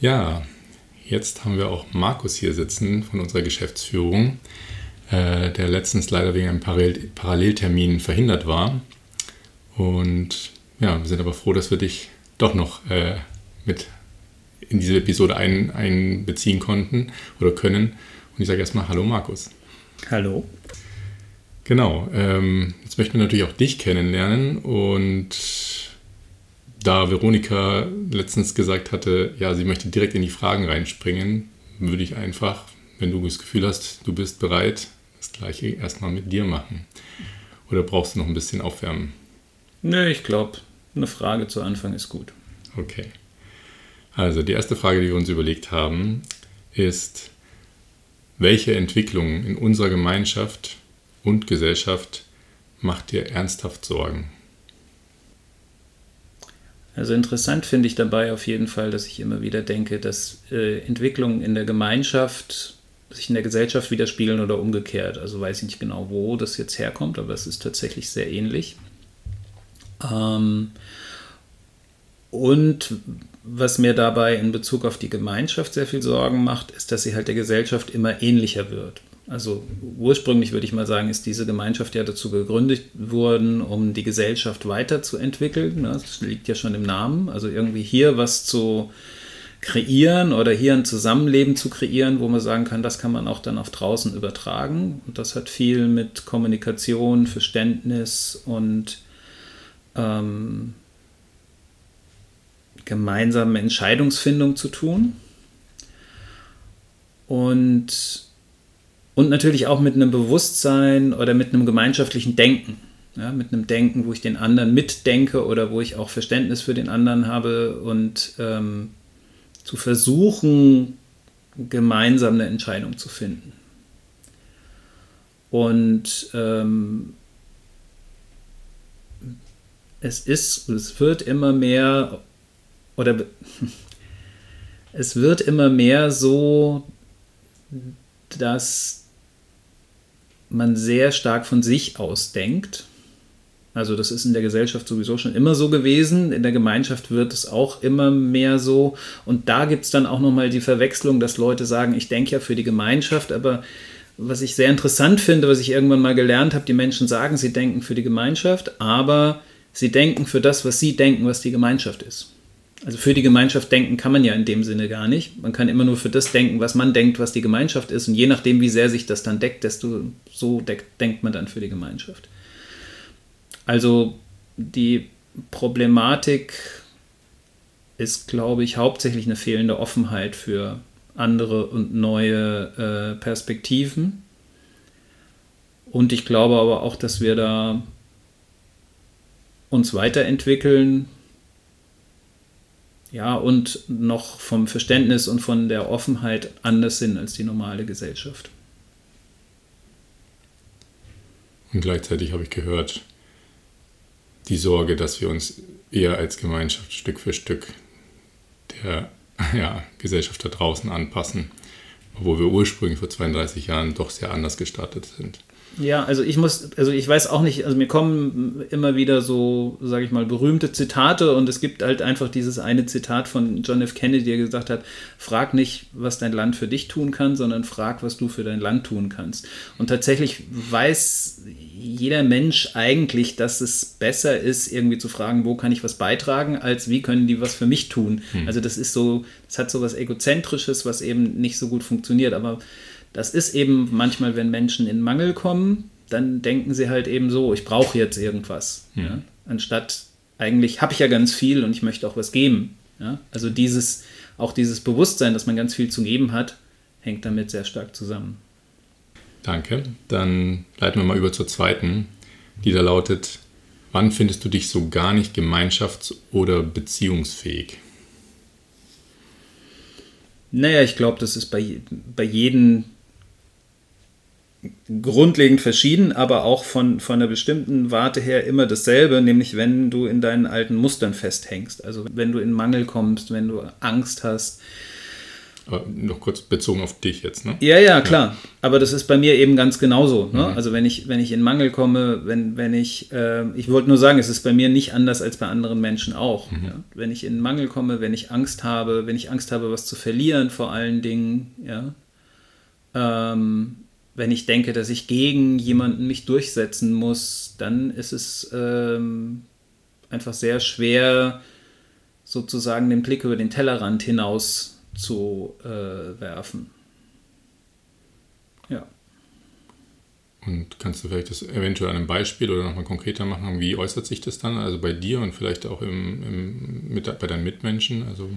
Ja, jetzt haben wir auch Markus hier sitzen von unserer Geschäftsführung, äh, der letztens leider wegen einem Paralleltermin verhindert war. Und ja, wir sind aber froh, dass wir dich doch noch äh, mit in diese Episode ein, einbeziehen konnten oder können. Und ich sage erstmal Hallo Markus. Hallo. Genau, ähm, jetzt möchten wir natürlich auch dich kennenlernen und da Veronika letztens gesagt hatte, ja, sie möchte direkt in die Fragen reinspringen, würde ich einfach, wenn du das Gefühl hast, du bist bereit, das gleiche erstmal mit dir machen. Oder brauchst du noch ein bisschen aufwärmen? Nö, ich glaube, eine Frage zu Anfang ist gut. Okay. Also die erste Frage, die wir uns überlegt haben, ist, welche Entwicklung in unserer Gemeinschaft und Gesellschaft macht dir ernsthaft Sorgen? Also interessant finde ich dabei auf jeden Fall, dass ich immer wieder denke, dass äh, Entwicklungen in der Gemeinschaft sich in der Gesellschaft widerspiegeln oder umgekehrt. Also weiß ich nicht genau, wo das jetzt herkommt, aber es ist tatsächlich sehr ähnlich. Ähm, und was mir dabei in Bezug auf die Gemeinschaft sehr viel Sorgen macht, ist, dass sie halt der Gesellschaft immer ähnlicher wird. Also ursprünglich würde ich mal sagen, ist diese Gemeinschaft ja dazu gegründet worden, um die Gesellschaft weiterzuentwickeln. Das liegt ja schon im Namen. Also irgendwie hier was zu kreieren oder hier ein Zusammenleben zu kreieren, wo man sagen kann, das kann man auch dann auf draußen übertragen. Und das hat viel mit Kommunikation, Verständnis und ähm, gemeinsamen Entscheidungsfindung zu tun. Und und natürlich auch mit einem Bewusstsein oder mit einem gemeinschaftlichen Denken. Ja, mit einem Denken, wo ich den anderen mitdenke oder wo ich auch Verständnis für den anderen habe und ähm, zu versuchen, gemeinsam eine Entscheidung zu finden. Und ähm, es ist, es wird immer mehr, oder es wird immer mehr so, dass man sehr stark von sich aus denkt. Also das ist in der Gesellschaft sowieso schon immer so gewesen. In der Gemeinschaft wird es auch immer mehr so. Und da gibt es dann auch nochmal die Verwechslung, dass Leute sagen, ich denke ja für die Gemeinschaft, aber was ich sehr interessant finde, was ich irgendwann mal gelernt habe, die Menschen sagen, sie denken für die Gemeinschaft, aber sie denken für das, was sie denken, was die Gemeinschaft ist. Also für die Gemeinschaft denken kann man ja in dem Sinne gar nicht. Man kann immer nur für das denken, was man denkt, was die Gemeinschaft ist. Und je nachdem, wie sehr sich das dann deckt, desto so denkt man dann für die Gemeinschaft. Also die Problematik ist, glaube ich, hauptsächlich eine fehlende Offenheit für andere und neue äh, Perspektiven. Und ich glaube aber auch, dass wir da uns weiterentwickeln ja, und noch vom Verständnis und von der Offenheit anders sind als die normale Gesellschaft. Und gleichzeitig habe ich gehört, die Sorge, dass wir uns eher als Gemeinschaft Stück für Stück der ja, Gesellschaft da draußen anpassen, obwohl wir ursprünglich vor 32 Jahren doch sehr anders gestartet sind. Ja, also ich muss, also ich weiß auch nicht, also mir kommen immer wieder so, sage ich mal, berühmte Zitate und es gibt halt einfach dieses eine Zitat von John F. Kennedy, der gesagt hat, frag nicht, was dein Land für dich tun kann, sondern frag, was du für dein Land tun kannst. Und tatsächlich weiß jeder Mensch eigentlich, dass es besser ist, irgendwie zu fragen, wo kann ich was beitragen, als wie können die was für mich tun. Hm. Also das ist so, das hat so was Egozentrisches, was eben nicht so gut funktioniert, aber das ist eben manchmal, wenn Menschen in Mangel kommen, dann denken sie halt eben so, ich brauche jetzt irgendwas. Mhm. Ja? Anstatt eigentlich habe ich ja ganz viel und ich möchte auch was geben. Ja? Also dieses, auch dieses Bewusstsein, dass man ganz viel zu geben hat, hängt damit sehr stark zusammen. Danke. Dann leiten wir mal über zur zweiten, die da lautet, wann findest du dich so gar nicht gemeinschafts- oder beziehungsfähig? Naja, ich glaube, das ist bei, bei jedem grundlegend verschieden, aber auch von, von einer bestimmten Warte her immer dasselbe, nämlich wenn du in deinen alten Mustern festhängst. Also wenn du in Mangel kommst, wenn du Angst hast. Aber noch kurz bezogen auf dich jetzt, ne? Ja, ja, klar. Ja. Aber das ist bei mir eben ganz genauso. Ne? Mhm. Also wenn ich, wenn ich in Mangel komme, wenn, wenn ich, äh, ich wollte nur sagen, es ist bei mir nicht anders als bei anderen Menschen auch. Mhm. Ja? Wenn ich in Mangel komme, wenn ich Angst habe, wenn ich Angst habe, was zu verlieren vor allen Dingen, ja. Ähm, wenn ich denke, dass ich gegen jemanden mich durchsetzen muss, dann ist es ähm, einfach sehr schwer, sozusagen den Blick über den Tellerrand hinaus zu äh, werfen. Ja. Und kannst du vielleicht das eventuell an einem Beispiel oder nochmal konkreter machen? Wie äußert sich das dann? Also bei dir und vielleicht auch im, im, mit, bei deinen Mitmenschen? Also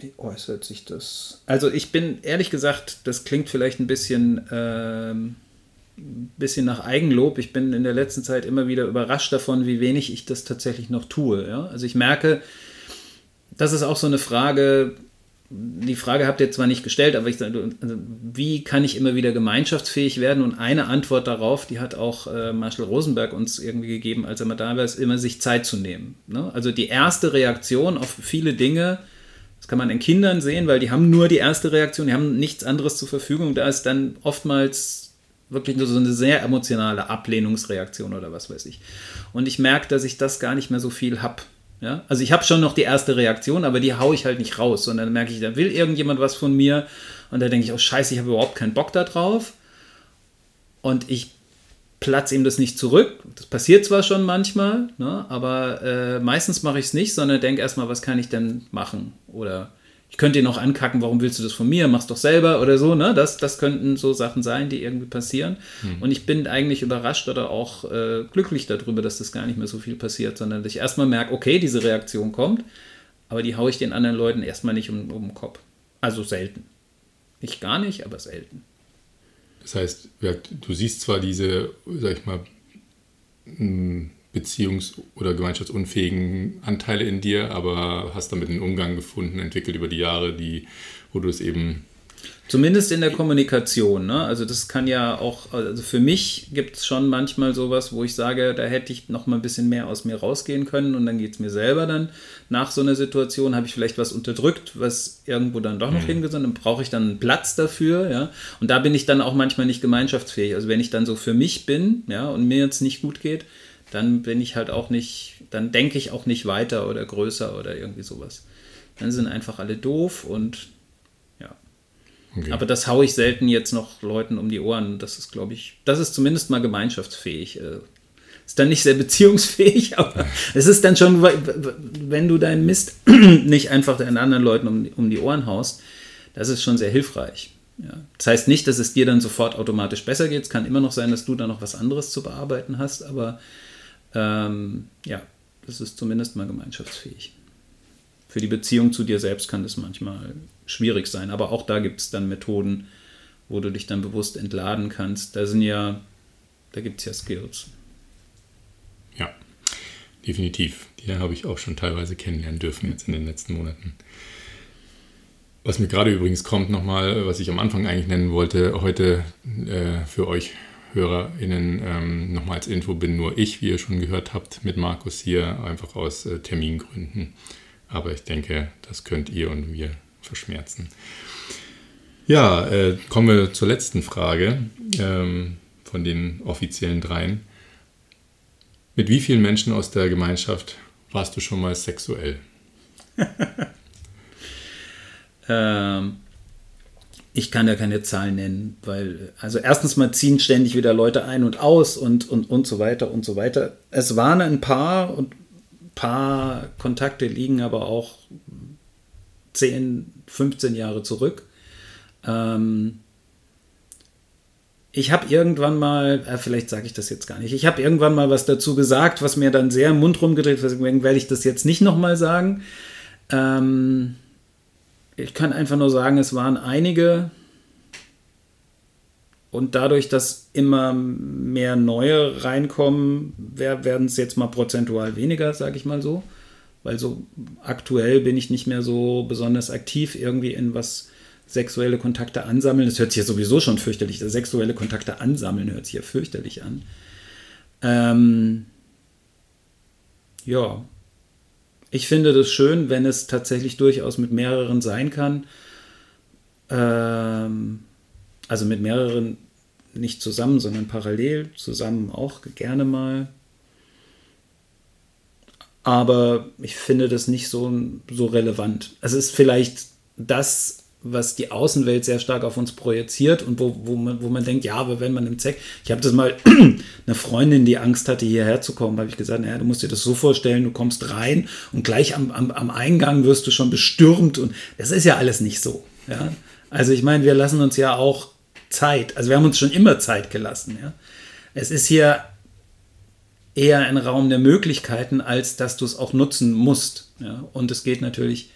wie äußert sich das? Also ich bin ehrlich gesagt, das klingt vielleicht ein bisschen, ähm, bisschen nach Eigenlob. Ich bin in der letzten Zeit immer wieder überrascht davon, wie wenig ich das tatsächlich noch tue. Ja? Also ich merke, das ist auch so eine Frage, die Frage habt ihr zwar nicht gestellt, aber ich sage, also, wie kann ich immer wieder gemeinschaftsfähig werden? Und eine Antwort darauf, die hat auch äh, Marshall Rosenberg uns irgendwie gegeben, als er mal da war, ist immer sich Zeit zu nehmen. Ne? Also die erste Reaktion auf viele Dinge, das kann man in Kindern sehen, weil die haben nur die erste Reaktion, die haben nichts anderes zur Verfügung. Da ist dann oftmals wirklich nur so eine sehr emotionale Ablehnungsreaktion oder was weiß ich. Und ich merke, dass ich das gar nicht mehr so viel habe. Ja? Also ich habe schon noch die erste Reaktion, aber die haue ich halt nicht raus, sondern dann merke ich, da will irgendjemand was von mir und da denke ich, oh scheiße, ich habe überhaupt keinen Bock da drauf und ich platze ihm das nicht zurück. Das passiert zwar schon manchmal, ne? aber äh, meistens mache ich es nicht, sondern denke erstmal, was kann ich denn machen oder ich könnte ihn auch ankacken, warum willst du das von mir? Mach's doch selber oder so. Ne? Das, das könnten so Sachen sein, die irgendwie passieren. Mhm. Und ich bin eigentlich überrascht oder auch äh, glücklich darüber, dass das gar nicht mehr so viel passiert, sondern dass ich erstmal merke, okay, diese Reaktion kommt, aber die haue ich den anderen Leuten erstmal nicht um, um den Kopf. Also selten. Nicht gar nicht, aber selten. Das heißt, du siehst zwar diese, sag ich mal, beziehungs- oder gemeinschaftsunfähigen Anteile in dir, aber hast damit einen Umgang gefunden, entwickelt über die Jahre, die, wo du es eben. Zumindest in der Kommunikation. Ne? Also das kann ja auch, also für mich gibt es schon manchmal sowas, wo ich sage, da hätte ich noch mal ein bisschen mehr aus mir rausgehen können und dann geht es mir selber dann. Nach so einer Situation habe ich vielleicht was unterdrückt, was irgendwo dann doch noch mhm. hingesandt, dann brauche ich dann einen Platz dafür. Ja? Und da bin ich dann auch manchmal nicht gemeinschaftsfähig. Also wenn ich dann so für mich bin ja, und mir jetzt nicht gut geht, dann bin ich halt auch nicht, dann denke ich auch nicht weiter oder größer oder irgendwie sowas. Dann sind einfach alle doof und. Okay. Aber das haue ich selten jetzt noch Leuten um die Ohren. Das ist, glaube ich, das ist zumindest mal gemeinschaftsfähig. Äh, ist dann nicht sehr beziehungsfähig, aber es ist dann schon, wenn du deinen Mist nicht einfach den anderen Leuten um, die Ohren haust, das ist schon sehr hilfreich. Das heißt nicht, dass es dir dann sofort automatisch besser geht. Es kann immer noch sein, dass du da noch was anderes zu bearbeiten hast, aber ähm, ja, das ist zumindest mal gemeinschaftsfähig. Für die Beziehung zu dir selbst kann das manchmal schwierig sein, aber auch da gibt es dann Methoden, wo du dich dann bewusst entladen kannst. Da sind ja, da gibt es ja Skills. Ja, definitiv. Die habe ich auch schon teilweise kennenlernen dürfen jetzt in den letzten Monaten. Was mir gerade übrigens kommt nochmal, was ich am Anfang eigentlich nennen wollte, heute äh, für euch HörerInnen ähm, nochmal als Info bin nur ich, wie ihr schon gehört habt, mit Markus hier, einfach aus äh, Termingründen. Aber ich denke, das könnt ihr und wir verschmerzen. Ja, äh, kommen wir zur letzten Frage ähm, von den offiziellen dreien. Mit wie vielen Menschen aus der Gemeinschaft warst du schon mal sexuell? ähm, ich kann ja keine Zahlen nennen, weil, also erstens mal ziehen ständig wieder Leute ein und aus und, und, und so weiter und so weiter. Es waren ein paar und paar Kontakte liegen aber auch 10, 15 Jahre zurück. Ähm, ich habe irgendwann mal, äh, vielleicht sage ich das jetzt gar nicht, ich habe irgendwann mal was dazu gesagt, was mir dann sehr im Mund rumgedreht, deswegen werde ich das jetzt nicht nochmal sagen. Ähm, ich kann einfach nur sagen, es waren einige. Und dadurch, dass immer mehr neue reinkommen, werden es jetzt mal prozentual weniger, sage ich mal so. Weil so aktuell bin ich nicht mehr so besonders aktiv irgendwie in was sexuelle Kontakte ansammeln. Das hört sich ja sowieso schon fürchterlich. Das sexuelle Kontakte ansammeln hört sich ja fürchterlich an. Ähm, ja, ich finde das schön, wenn es tatsächlich durchaus mit mehreren sein kann. Ähm, also mit mehreren nicht zusammen, sondern parallel, zusammen auch gerne mal. Aber ich finde das nicht so, so relevant. Es ist vielleicht das was die Außenwelt sehr stark auf uns projiziert und wo, wo, man, wo man denkt, ja, aber wenn man im Zeck, ich habe das mal eine Freundin, die Angst hatte, hierher zu kommen, habe ich gesagt, naja, du musst dir das so vorstellen, du kommst rein und gleich am, am, am Eingang wirst du schon bestürmt und das ist ja alles nicht so. Ja? Also ich meine, wir lassen uns ja auch Zeit. Also wir haben uns schon immer Zeit gelassen. Ja? Es ist hier eher ein Raum der Möglichkeiten, als dass du es auch nutzen musst. Ja? Und es geht natürlich,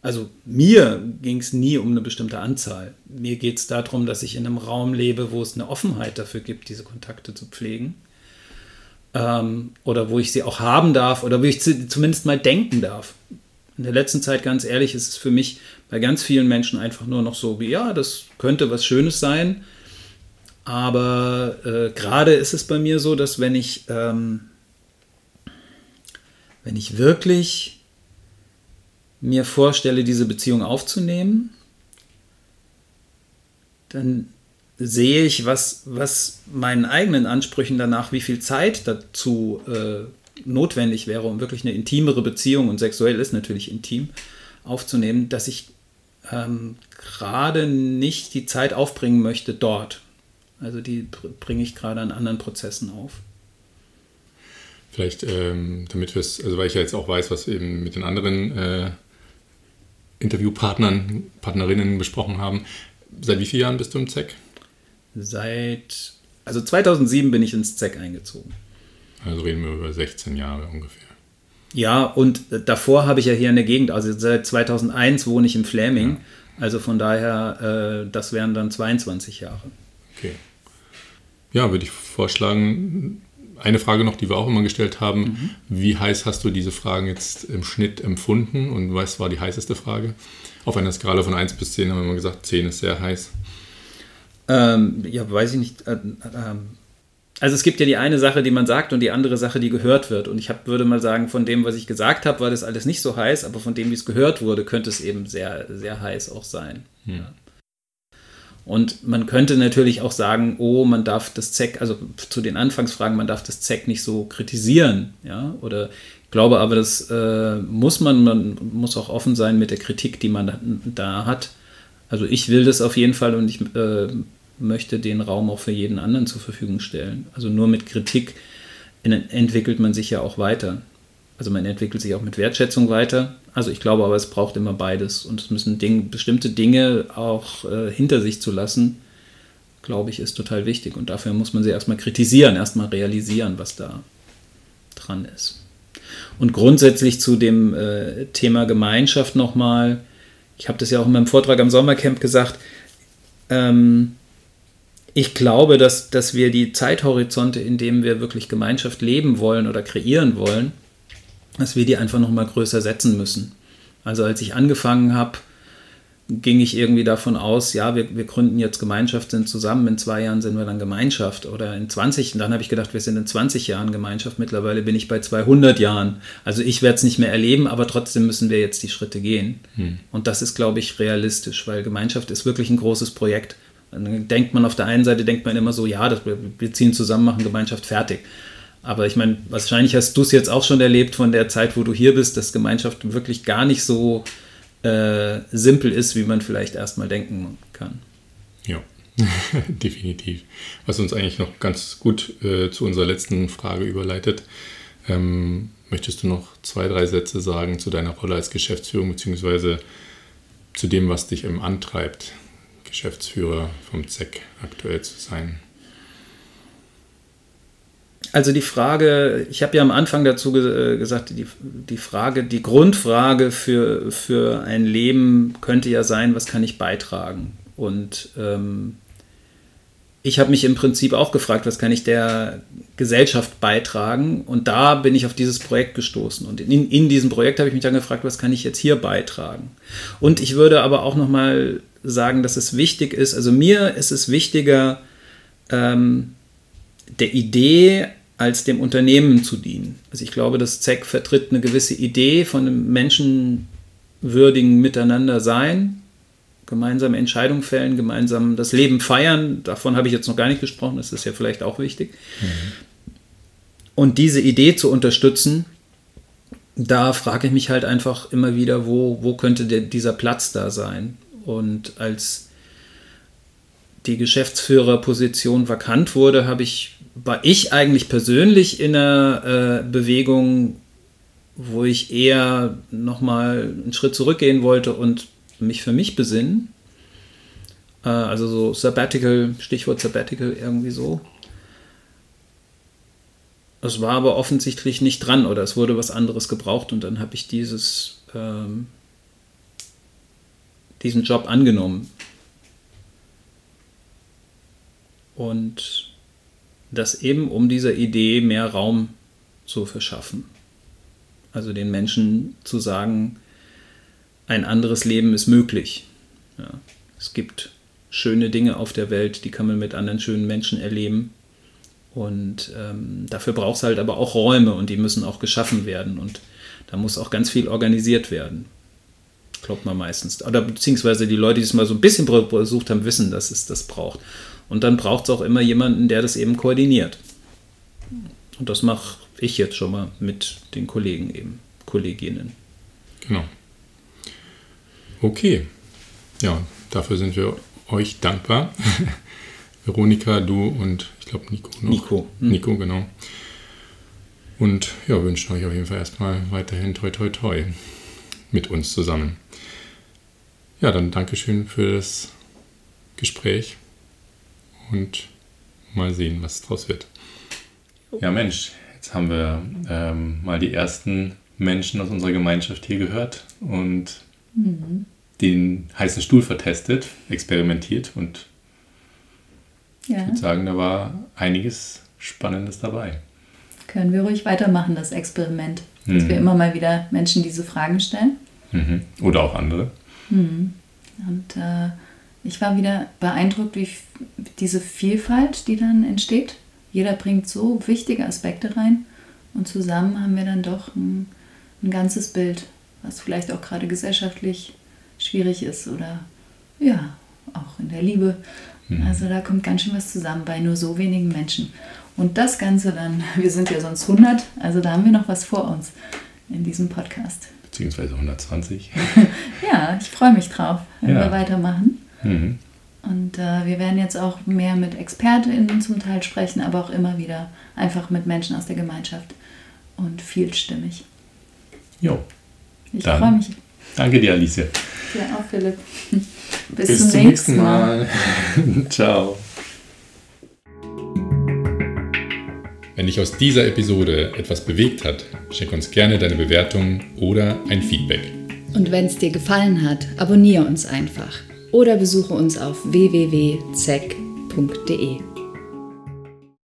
also mir ging es nie um eine bestimmte Anzahl. Mir geht es darum, dass ich in einem Raum lebe, wo es eine Offenheit dafür gibt, diese Kontakte zu pflegen. Ähm, oder wo ich sie auch haben darf oder wo ich zumindest mal denken darf. In der letzten Zeit, ganz ehrlich, ist es für mich bei ganz vielen Menschen einfach nur noch so wie, ja, das könnte was Schönes sein. Aber äh, gerade ist es bei mir so, dass wenn ich, ähm, wenn ich wirklich mir vorstelle, diese Beziehung aufzunehmen, dann sehe ich, was, was meinen eigenen Ansprüchen danach, wie viel Zeit dazu äh, notwendig wäre, um wirklich eine intimere Beziehung, und sexuell ist natürlich intim, aufzunehmen, dass ich ähm, gerade nicht die Zeit aufbringen möchte dort. Also die bringe ich gerade an anderen Prozessen auf. Vielleicht, ähm, damit wir es, also weil ich ja jetzt auch weiß, was wir eben mit den anderen äh, Interviewpartnern, Partnerinnen besprochen haben. Seit wie vielen Jahren bist du im ZEC? Seit, also 2007 bin ich ins ZEC eingezogen. Also reden wir über 16 Jahre ungefähr. Ja, und davor habe ich ja hier in der Gegend, also seit 2001 wohne ich in Fläming. Ja. Also von daher, äh, das wären dann 22 Jahre. Okay. Ja, würde ich vorschlagen, eine Frage noch, die wir auch immer gestellt haben. Mhm. Wie heiß hast du diese Fragen jetzt im Schnitt empfunden und was war die heißeste Frage? Auf einer Skala von 1 bis 10 haben wir immer gesagt, 10 ist sehr heiß. Ähm, ja, weiß ich nicht. Äh, äh, also es gibt ja die eine Sache, die man sagt und die andere Sache, die gehört wird. Und ich hab, würde mal sagen, von dem, was ich gesagt habe, war das alles nicht so heiß, aber von dem, wie es gehört wurde, könnte es eben sehr, sehr heiß auch sein. Hm. Ja. Und man könnte natürlich auch sagen, oh, man darf das ZEC, also zu den Anfangsfragen, man darf das ZEC nicht so kritisieren, ja, oder ich glaube aber, das äh, muss man, man muss auch offen sein mit der Kritik, die man da, da hat. Also ich will das auf jeden Fall und ich äh, möchte den Raum auch für jeden anderen zur Verfügung stellen. Also nur mit Kritik entwickelt man sich ja auch weiter. Also man entwickelt sich auch mit Wertschätzung weiter. Also ich glaube aber, es braucht immer beides. Und es müssen Ding, bestimmte Dinge auch äh, hinter sich zu lassen, glaube ich, ist total wichtig. Und dafür muss man sie erstmal kritisieren, erstmal realisieren, was da dran ist. Und grundsätzlich zu dem äh, Thema Gemeinschaft nochmal, ich habe das ja auch in meinem Vortrag am Sommercamp gesagt, ähm, ich glaube, dass, dass wir die Zeithorizonte, in denen wir wirklich Gemeinschaft leben wollen oder kreieren wollen, dass wir die einfach nochmal größer setzen müssen. Also als ich angefangen habe, ging ich irgendwie davon aus, ja, wir, wir gründen jetzt Gemeinschaft, sind zusammen, in zwei Jahren sind wir dann Gemeinschaft oder in 20, und dann habe ich gedacht, wir sind in 20 Jahren Gemeinschaft, mittlerweile bin ich bei 200 Jahren. Also ich werde es nicht mehr erleben, aber trotzdem müssen wir jetzt die Schritte gehen. Hm. Und das ist, glaube ich, realistisch, weil Gemeinschaft ist wirklich ein großes Projekt. Dann denkt man auf der einen Seite, denkt man immer so, ja, das, wir ziehen zusammen, machen Gemeinschaft fertig. Aber ich meine, wahrscheinlich hast du es jetzt auch schon erlebt von der Zeit, wo du hier bist, dass Gemeinschaft wirklich gar nicht so äh, simpel ist, wie man vielleicht erstmal denken kann. Ja, definitiv. Was uns eigentlich noch ganz gut äh, zu unserer letzten Frage überleitet. Ähm, möchtest du noch zwei, drei Sätze sagen zu deiner Rolle als Geschäftsführung, beziehungsweise zu dem, was dich eben antreibt? Geschäftsführer vom ZEC aktuell zu sein? Also die Frage, ich habe ja am Anfang dazu ge gesagt, die, die Frage, die Grundfrage für, für ein Leben könnte ja sein, was kann ich beitragen? Und ähm, ich habe mich im Prinzip auch gefragt, was kann ich der Gesellschaft beitragen? Und da bin ich auf dieses Projekt gestoßen. Und in, in diesem Projekt habe ich mich dann gefragt, was kann ich jetzt hier beitragen? Und ich würde aber auch nochmal sagen, dass es wichtig ist, also mir ist es wichtiger, ähm, der Idee als dem Unternehmen zu dienen. Also ich glaube, das ZEC vertritt eine gewisse Idee von einem menschenwürdigen Miteinander sein, gemeinsam Entscheidungen fällen, gemeinsam das Leben feiern. Davon habe ich jetzt noch gar nicht gesprochen, das ist ja vielleicht auch wichtig. Mhm. Und diese Idee zu unterstützen, da frage ich mich halt einfach immer wieder, wo, wo könnte der, dieser Platz da sein? Und als die Geschäftsführerposition vakant wurde, habe ich, war ich eigentlich persönlich in einer äh, Bewegung, wo ich eher nochmal einen Schritt zurückgehen wollte und mich für mich besinnen. Äh, also so Sabbatical, Stichwort Sabbatical irgendwie so. Es war aber offensichtlich nicht dran oder es wurde was anderes gebraucht und dann habe ich dieses, ähm, diesen Job angenommen. Und das eben, um dieser Idee mehr Raum zu verschaffen. Also den Menschen zu sagen, ein anderes Leben ist möglich. Ja, es gibt schöne Dinge auf der Welt, die kann man mit anderen schönen Menschen erleben. Und ähm, dafür braucht es halt aber auch Räume und die müssen auch geschaffen werden. Und da muss auch ganz viel organisiert werden. Glaubt man meistens. Oder beziehungsweise die Leute, die es mal so ein bisschen versucht haben, wissen, dass es das braucht. Und dann braucht es auch immer jemanden, der das eben koordiniert. Und das mache ich jetzt schon mal mit den Kollegen eben, Kolleginnen. Genau. Okay. Ja, dafür sind wir euch dankbar. Veronika, du und ich glaube Nico noch. Nico. Hm. Nico, genau. Und ja, wünschen euch auf jeden Fall erstmal weiterhin toi toi toi mit uns zusammen. Ja, dann Dankeschön für das Gespräch und mal sehen, was draus wird. Ja, Mensch, jetzt haben wir ähm, mal die ersten Menschen aus unserer Gemeinschaft hier gehört und mhm. den heißen Stuhl vertestet, experimentiert und ja. ich würde sagen, da war einiges Spannendes dabei. Können wir ruhig weitermachen, das Experiment, dass mhm. wir immer mal wieder Menschen diese Fragen stellen. Mhm. Oder auch andere. Mhm. Und äh, ich war wieder beeindruckt, wie diese Vielfalt, die dann entsteht. Jeder bringt so wichtige Aspekte rein und zusammen haben wir dann doch ein, ein ganzes Bild, was vielleicht auch gerade gesellschaftlich schwierig ist oder ja, auch in der Liebe. Mhm. Also da kommt ganz schön was zusammen bei nur so wenigen Menschen. Und das Ganze dann, wir sind ja sonst 100, also da haben wir noch was vor uns in diesem Podcast. Beziehungsweise 120. ja, ich freue mich drauf, wenn ja. wir weitermachen. Mhm. Und äh, wir werden jetzt auch mehr mit ExpertInnen zum Teil sprechen, aber auch immer wieder einfach mit Menschen aus der Gemeinschaft und vielstimmig. Jo. Ich freue mich. Danke dir, Alice. Ja, auch Philipp. Bis, Bis zum, nächsten Mal. mal. Ciao. Wenn dich aus dieser Episode etwas bewegt hat, schick uns gerne deine Bewertung oder ein Feedback. Und wenn es dir gefallen hat, abonniere uns einfach oder besuche uns auf www.zeg.de.